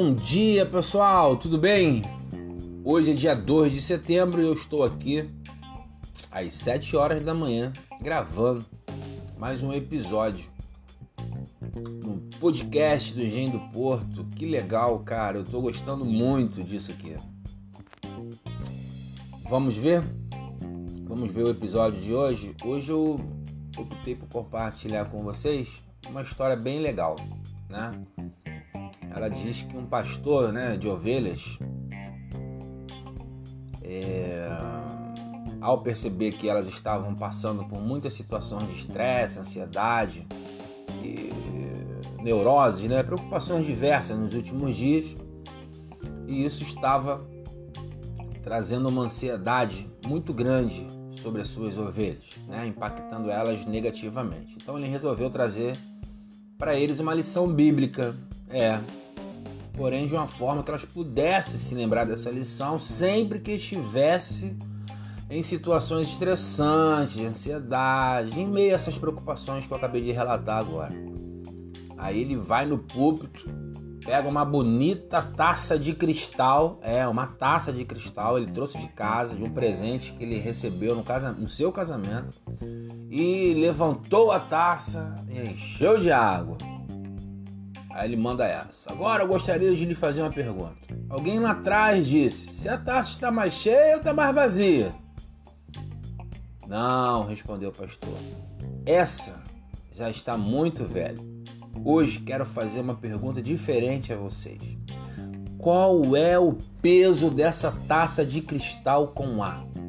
Bom dia, pessoal, tudo bem? Hoje é dia 2 de setembro e eu estou aqui às 7 horas da manhã gravando mais um episódio no podcast do Engenho do Porto. Que legal, cara, eu estou gostando muito disso aqui. Vamos ver? Vamos ver o episódio de hoje. Hoje eu optei por compartilhar com vocês uma história bem legal, né? Ela diz que um pastor, né, de ovelhas, é, ao perceber que elas estavam passando por muitas situações de estresse, ansiedade e neuroses, né, preocupações diversas nos últimos dias, e isso estava trazendo uma ansiedade muito grande sobre as suas ovelhas, né, impactando elas negativamente. Então ele resolveu trazer para eles uma lição bíblica, é, porém de uma forma que elas pudessem se lembrar dessa lição sempre que estivesse em situações estressantes, de ansiedade, em meio a essas preocupações que eu acabei de relatar agora. Aí ele vai no púlpito, pega uma bonita taça de cristal, é, uma taça de cristal, ele trouxe de casa, de um presente que ele recebeu no, casa, no seu casamento, e levantou a taça e encheu de água. Aí ele manda essa. Agora eu gostaria de lhe fazer uma pergunta. Alguém lá atrás disse: se a taça está mais cheia ou está mais vazia? Não, respondeu o pastor. Essa já está muito velha. Hoje quero fazer uma pergunta diferente a vocês. Qual é o peso dessa taça de cristal com água?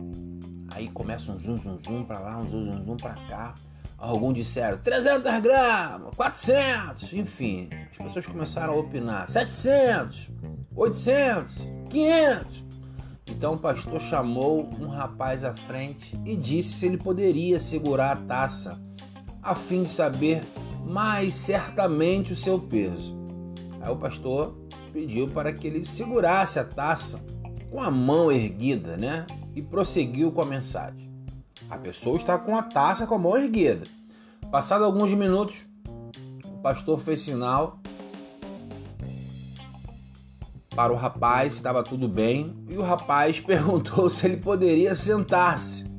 Aí começa um zum zum zum para lá, um zum zum zum para cá. Alguns disseram 300 gramas, 400, enfim. As pessoas começaram a opinar: 700, 800, 500. Então o pastor chamou um rapaz à frente e disse se ele poderia segurar a taça, a fim de saber mais certamente o seu peso. Aí o pastor pediu para que ele segurasse a taça com a mão erguida, né? E prosseguiu com a mensagem. A pessoa está com a taça com a mão erguida. Passado alguns minutos, o pastor fez sinal para o rapaz se estava tudo bem e o rapaz perguntou se ele poderia sentar-se.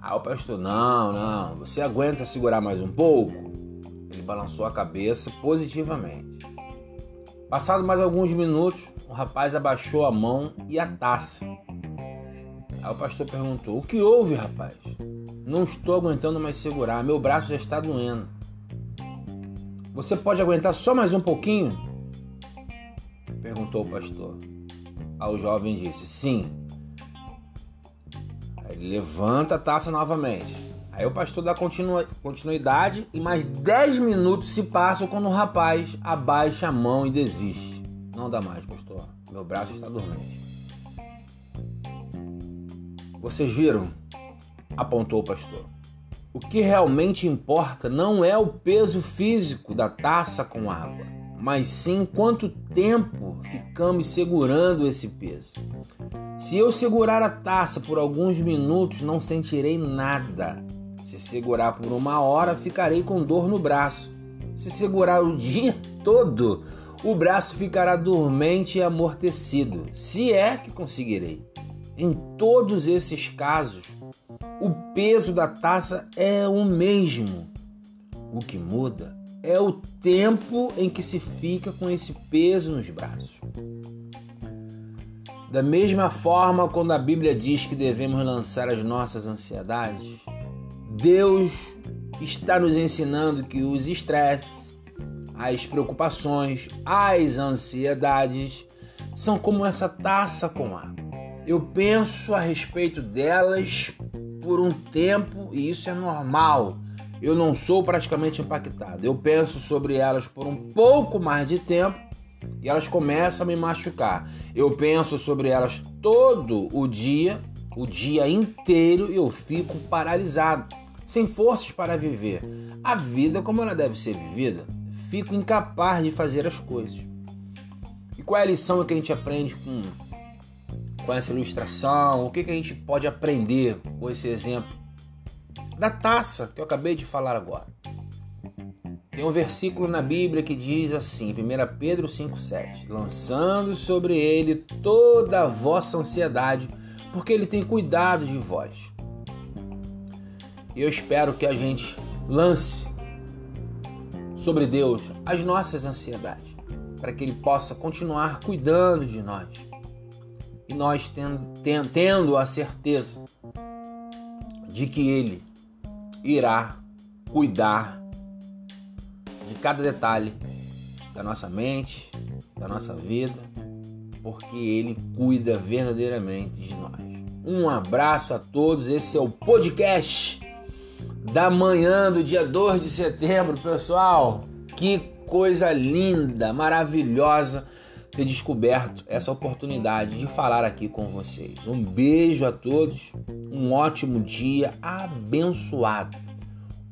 Aí o pastor, não, não, você aguenta segurar mais um pouco? Ele balançou a cabeça positivamente. Passado mais alguns minutos, o rapaz abaixou a mão e a taça. Aí o pastor perguntou: O que houve, rapaz? Não estou aguentando mais segurar, meu braço já está doendo. Você pode aguentar só mais um pouquinho? Perguntou o pastor. Aí o jovem disse: Sim. Aí ele levanta a taça novamente. Aí o pastor dá continuidade e mais 10 minutos se passam quando o rapaz abaixa a mão e desiste. Não dá mais, pastor. Meu braço está dormente. Vocês viram? apontou o pastor. O que realmente importa não é o peso físico da taça com água, mas sim quanto tempo ficamos segurando esse peso. Se eu segurar a taça por alguns minutos, não sentirei nada. Se segurar por uma hora, ficarei com dor no braço. Se segurar o dia todo, o braço ficará dormente e amortecido, se é que conseguirei. Em todos esses casos, o peso da taça é o mesmo. O que muda é o tempo em que se fica com esse peso nos braços. Da mesma forma, quando a Bíblia diz que devemos lançar as nossas ansiedades, Deus está nos ensinando que os estresses, as preocupações, as ansiedades são como essa taça com água. Eu penso a respeito delas por um tempo e isso é normal. Eu não sou praticamente impactado. Eu penso sobre elas por um pouco mais de tempo e elas começam a me machucar. Eu penso sobre elas todo o dia, o dia inteiro, e eu fico paralisado, sem forças para viver. A vida como ela deve ser vivida, fico incapaz de fazer as coisas. E qual é a lição que a gente aprende com com essa ilustração? O que, que a gente pode aprender com esse exemplo da taça que eu acabei de falar agora? Tem um versículo na Bíblia que diz assim, 1 Pedro 5,7: Lançando sobre ele toda a vossa ansiedade, porque ele tem cuidado de vós. E eu espero que a gente lance sobre Deus as nossas ansiedades, para que ele possa continuar cuidando de nós. E nós tendo, tendo a certeza de que ele irá cuidar de cada detalhe da nossa mente, da nossa vida, porque Ele cuida verdadeiramente de nós. Um abraço a todos, esse é o podcast da manhã do dia 2 de setembro, pessoal. Que coisa linda, maravilhosa ter descoberto essa oportunidade de falar aqui com vocês. Um beijo a todos, um ótimo dia abençoado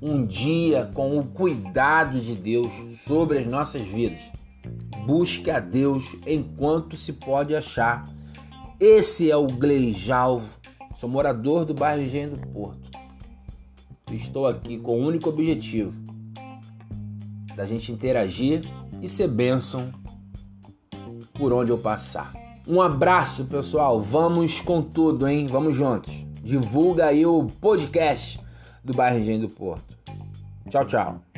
um dia com o cuidado de Deus sobre as nossas vidas. Busque a Deus enquanto se pode achar. Esse é o Gleijalvo. Sou morador do bairro Engenho do Porto. Estou aqui com o único objetivo da gente interagir e ser bênção por onde eu passar. Um abraço, pessoal. Vamos com tudo, hein? Vamos juntos. Divulga aí o podcast do bairro Engenho do Porto. Tchau, tchau.